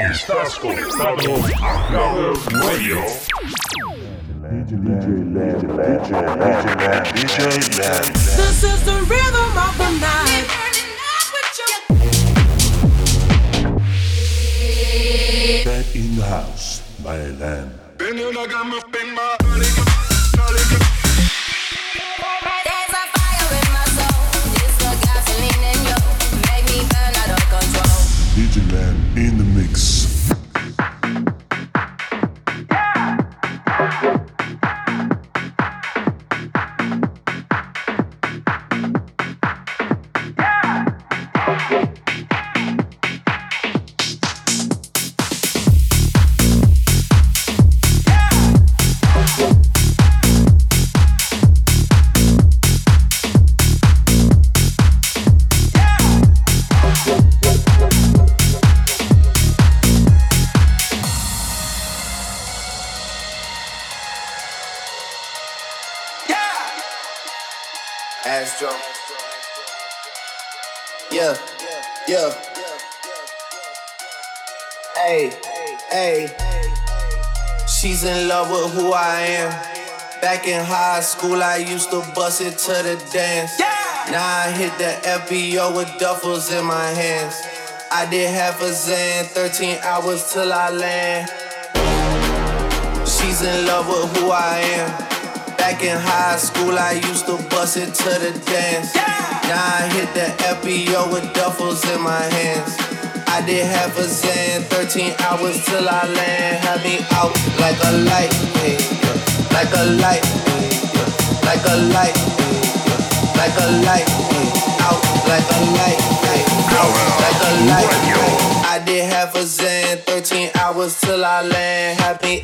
Estás conectado a Clubbers Radio. This is the rhythm of the night. Back in the house by Lenn. Love with who I am. Back in high school, I used to bust it to the dance. Now I hit the FBO with duffels in my hands. I did half a Xan, 13 hours till I land. She's in love with who I am. Back in high school, I used to bust it to the dance. Now I hit the FBO with duffels in my hands. I did half a Xan, 13 hours till I land. Had me out like a light, like a light, like a light, like a light, out like a light, like a light. I did half a Xan, 13 hours till I land. Had me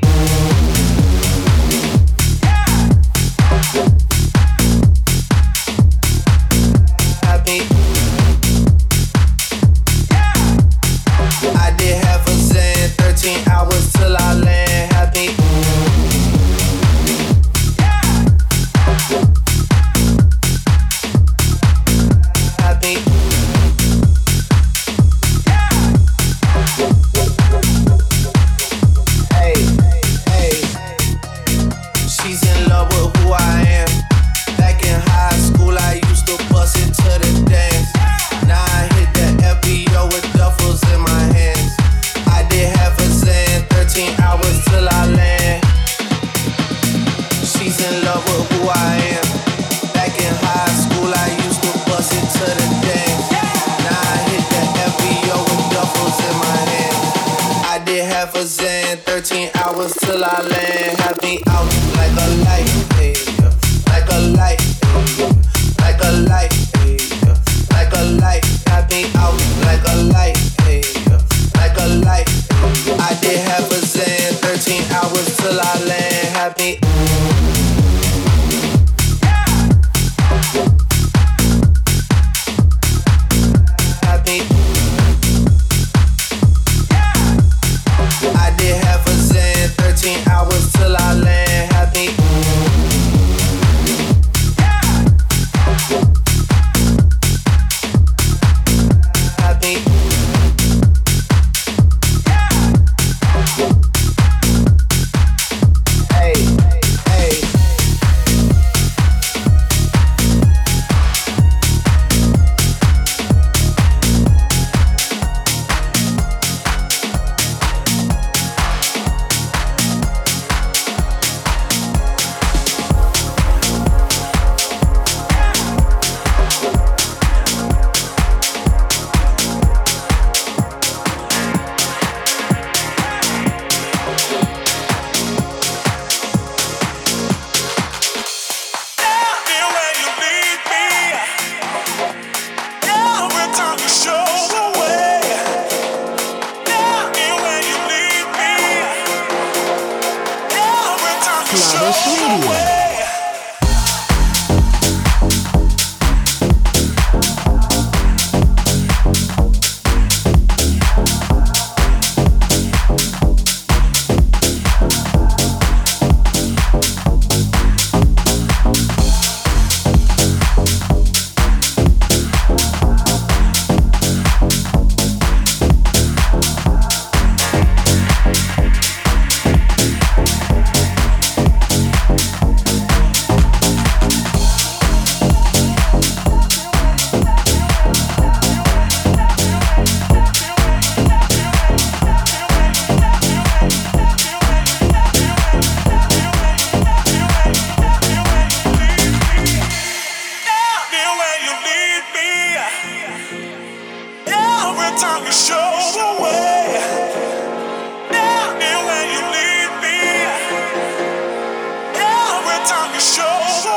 show.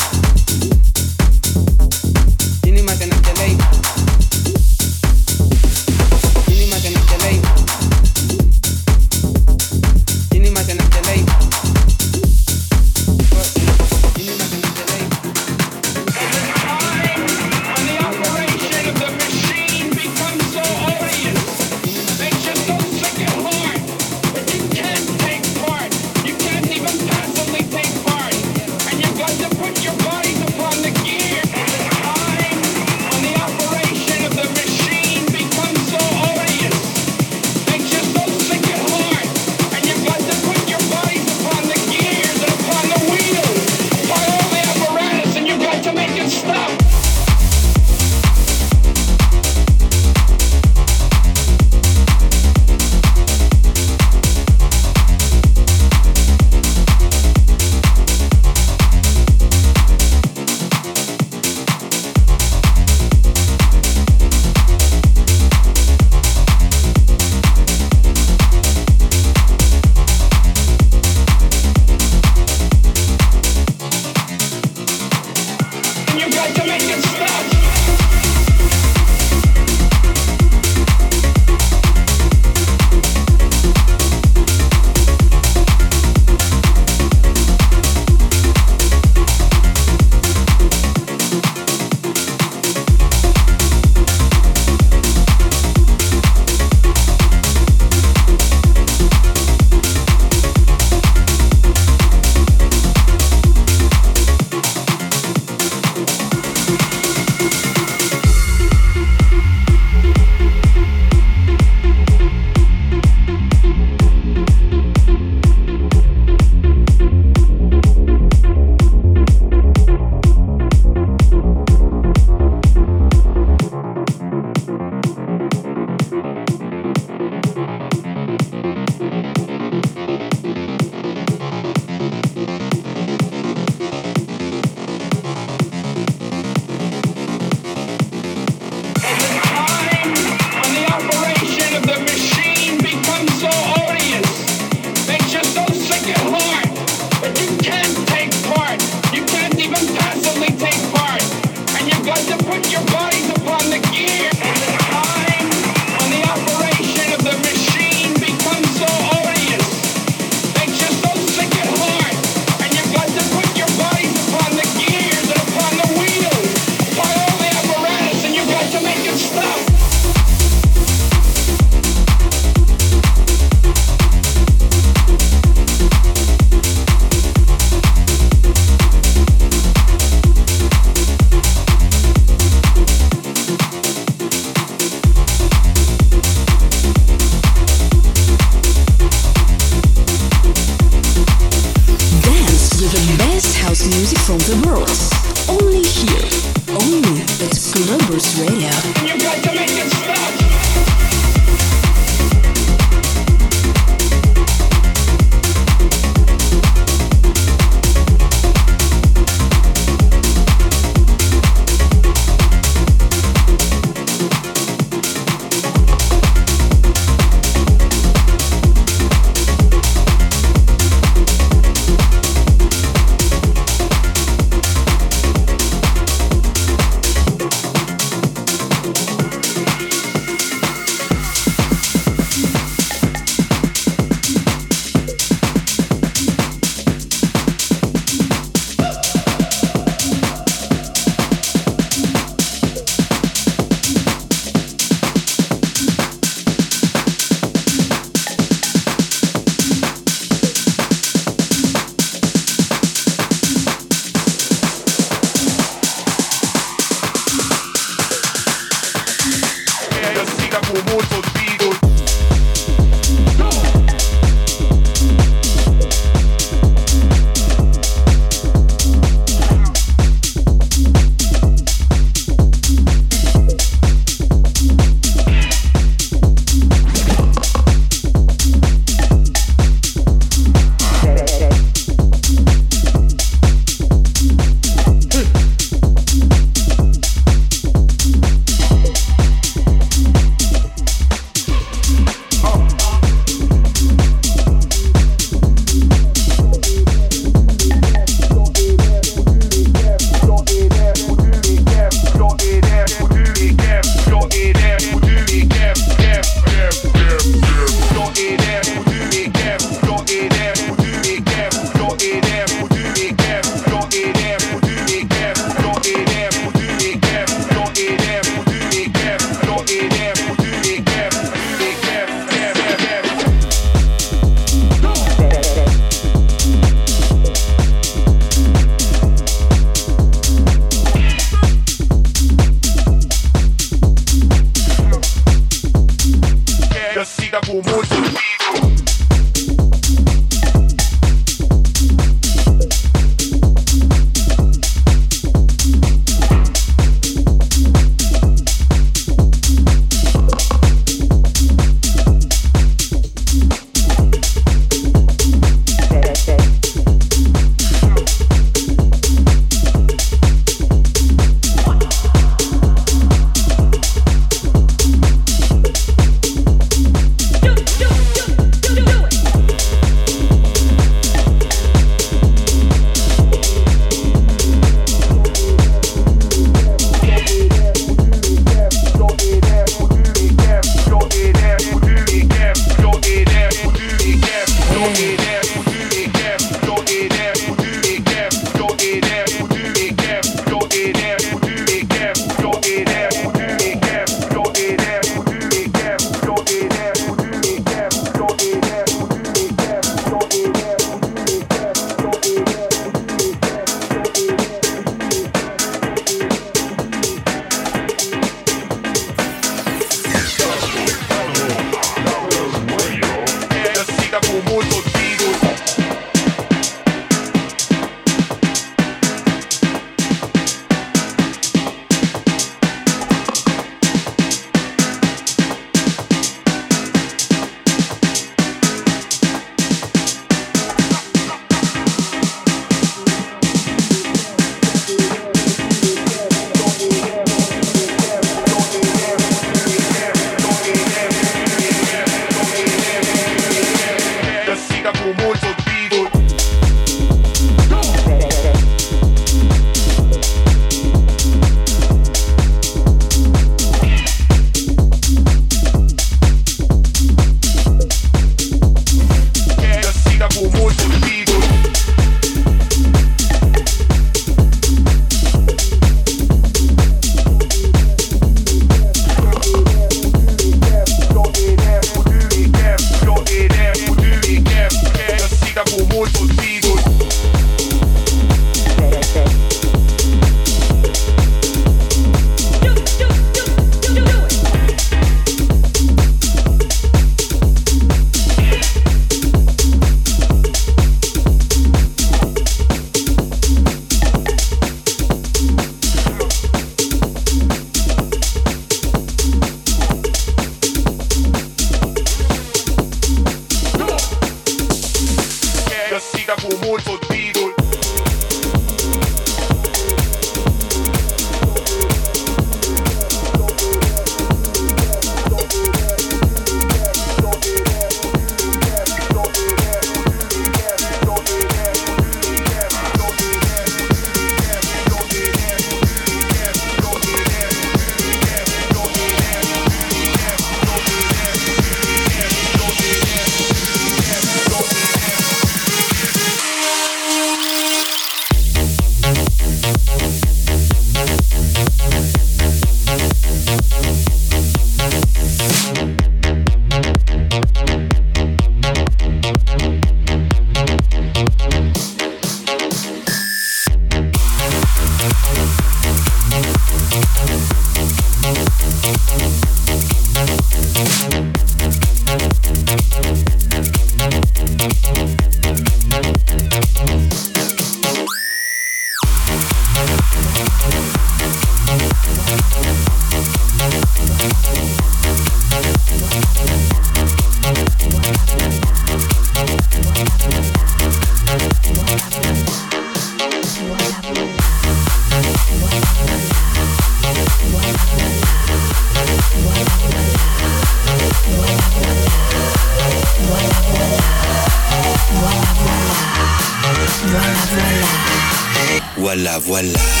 voilà.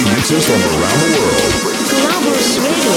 Mixes from around the world. Clubbers Radio.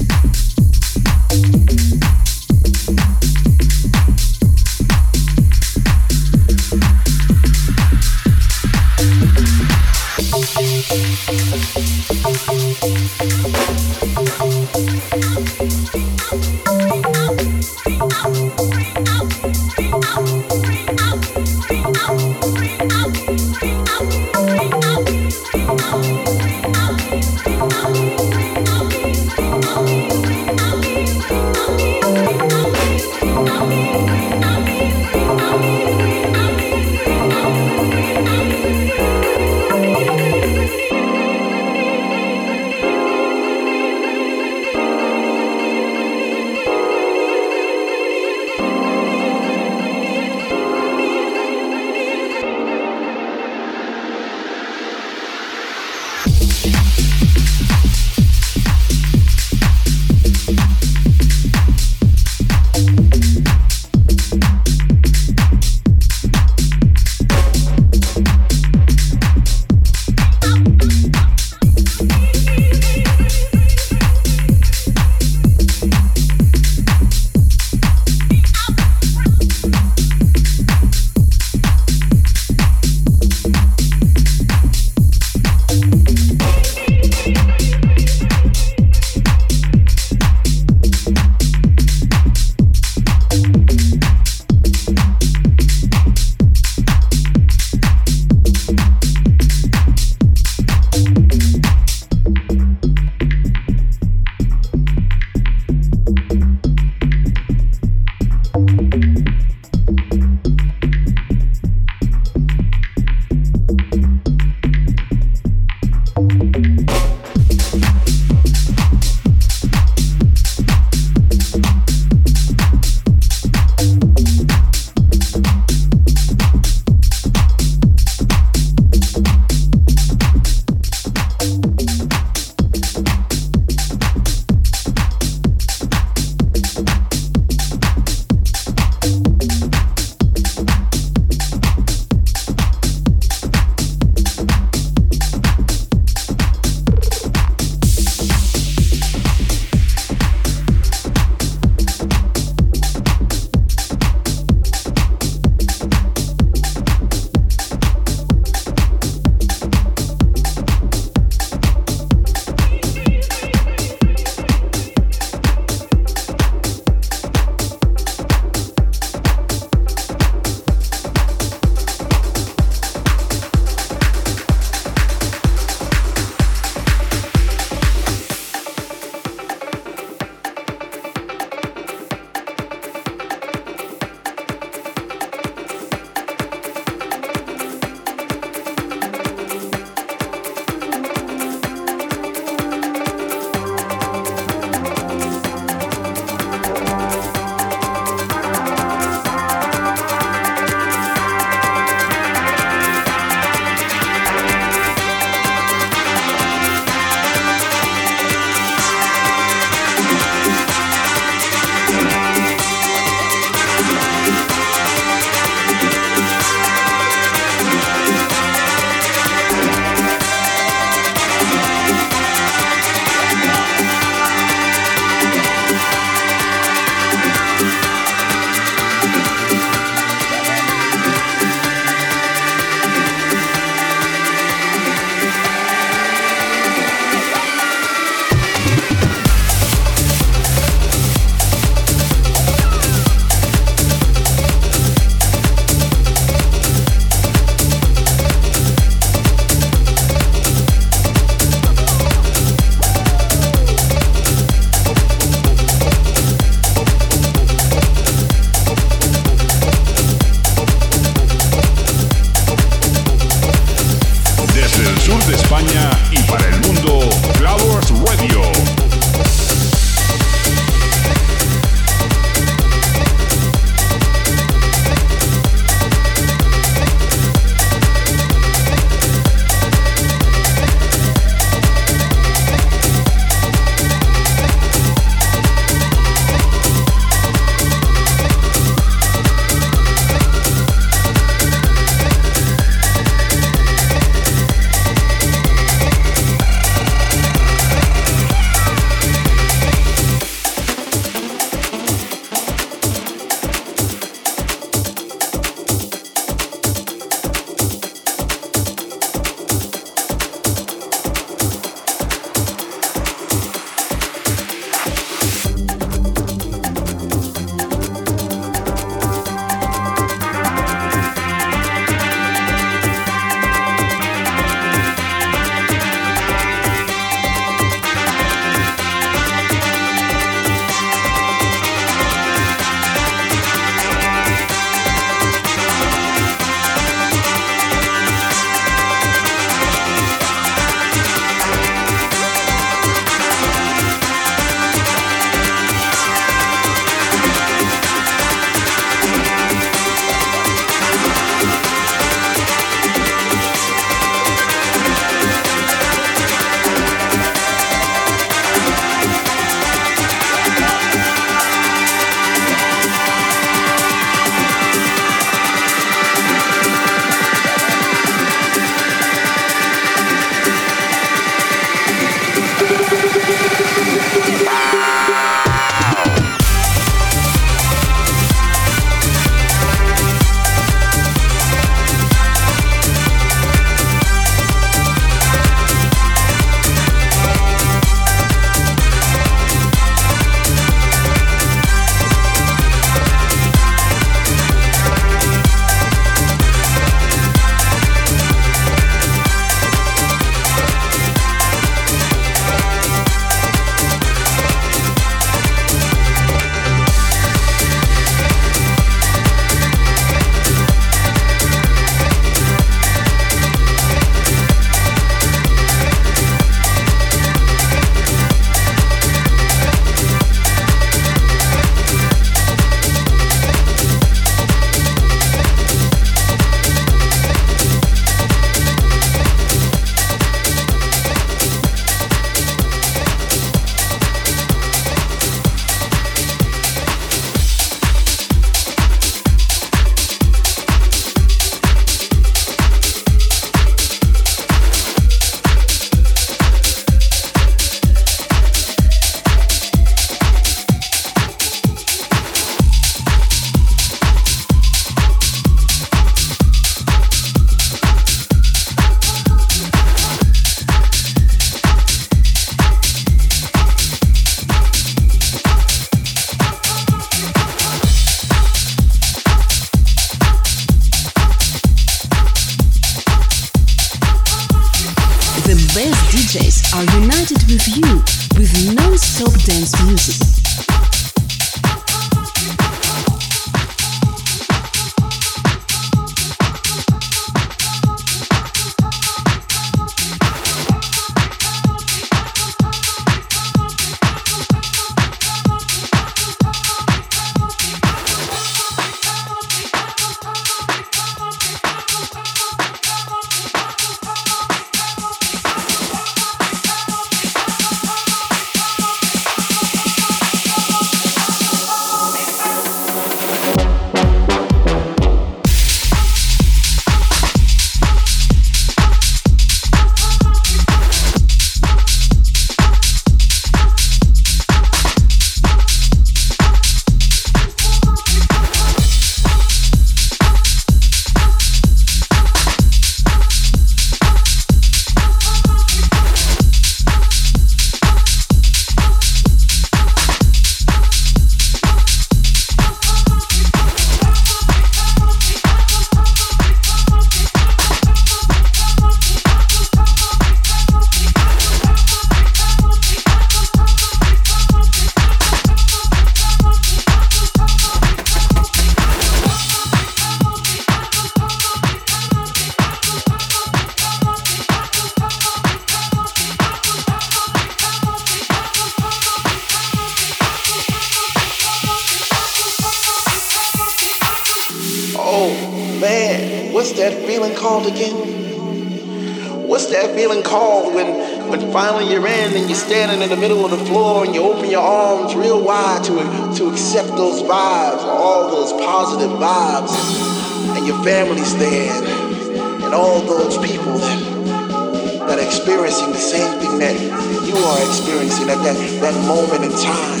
looking at that, that moment in time.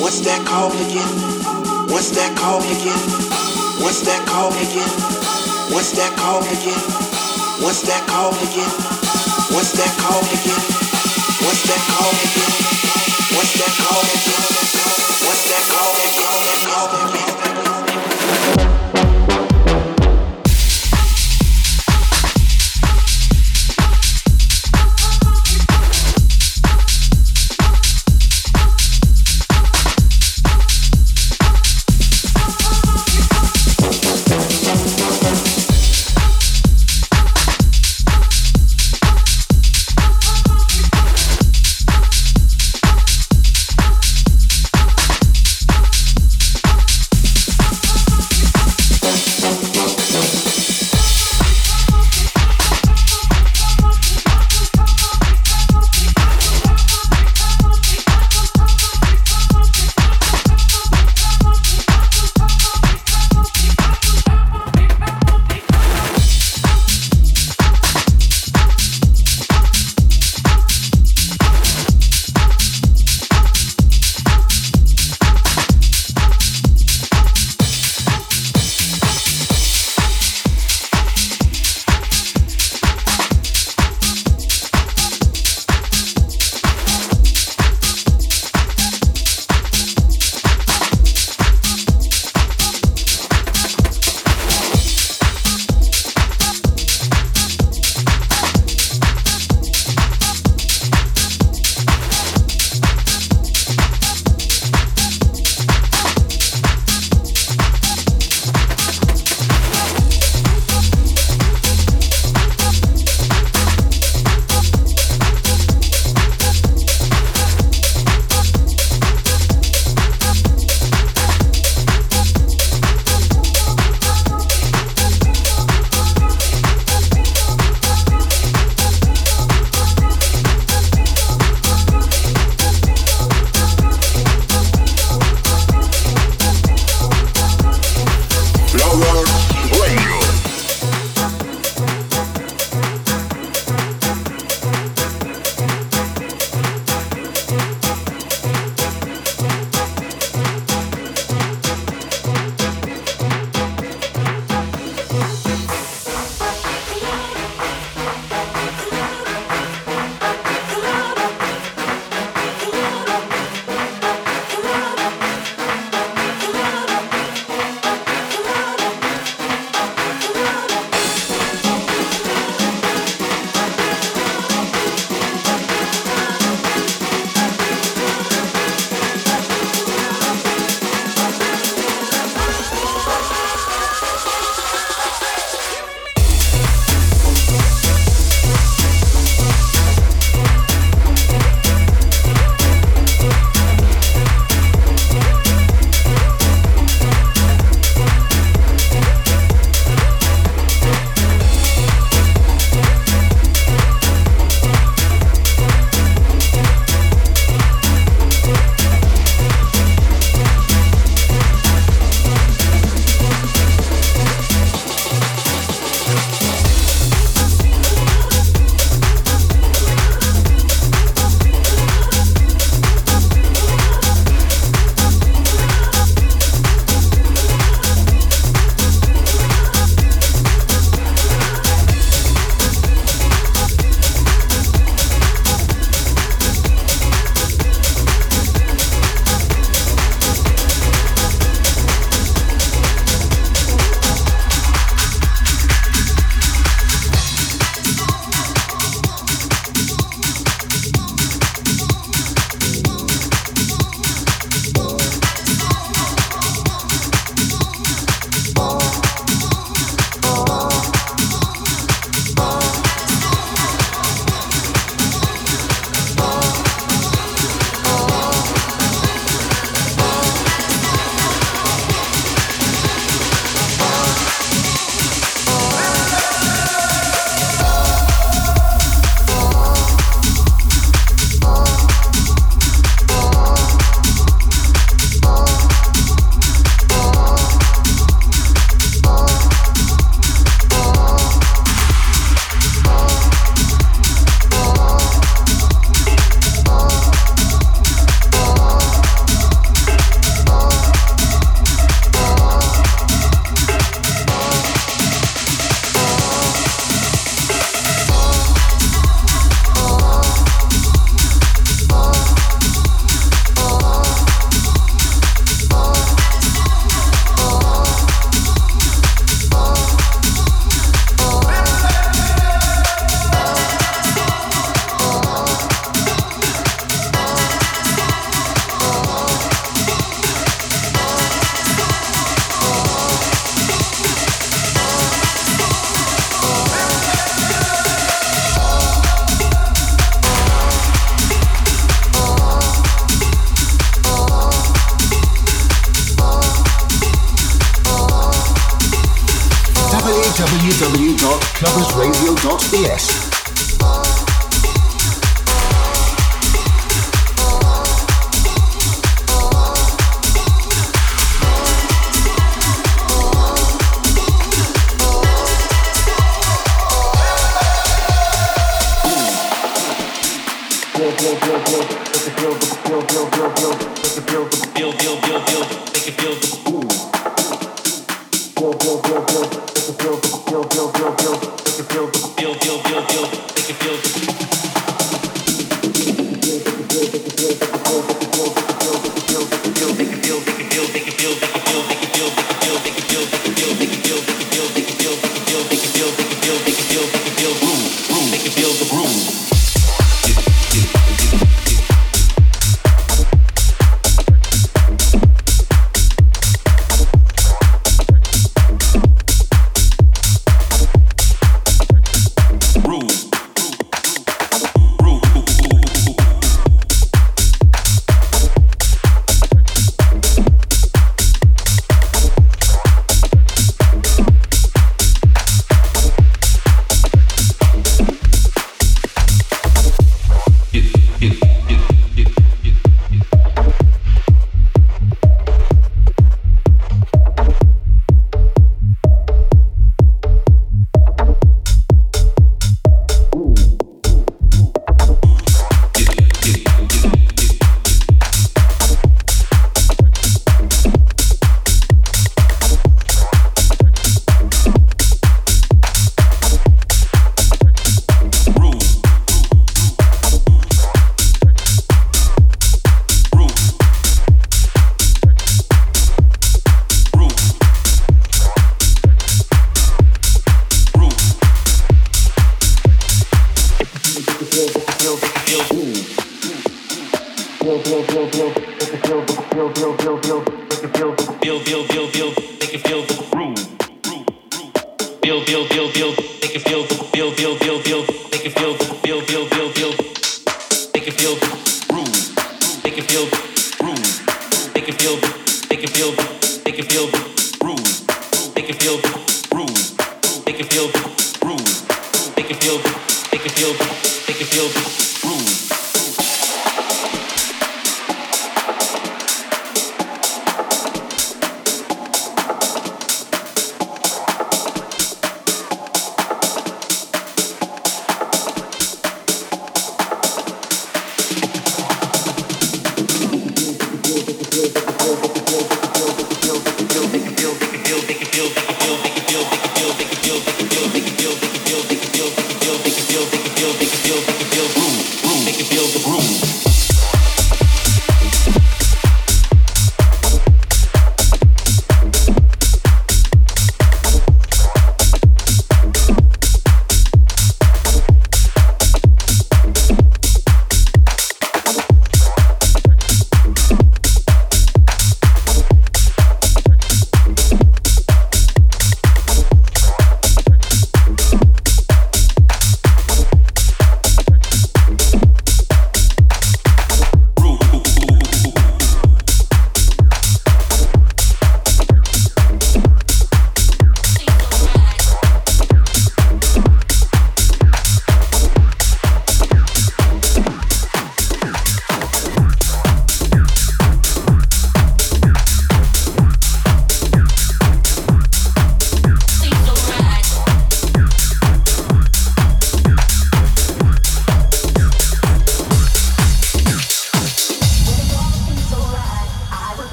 What's that called again? What's that called again? What's that called again? What's that called again? What's that called again? What's that called again? What's that called again? What's that called again? What's that called again?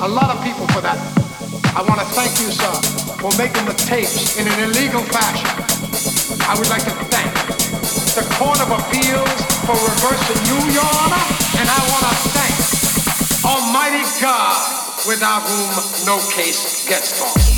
a lot of people for that. I want to thank you, sir, for making the tapes in an illegal fashion. I would like to thank the Court of Appeals for reversing you, Your Honor, and I want to thank Almighty God, without whom no case gets lost.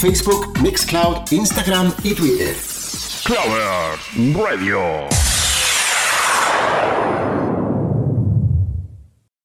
Facebook, Mixcloud, Instagram y Twitter. Clover Radio.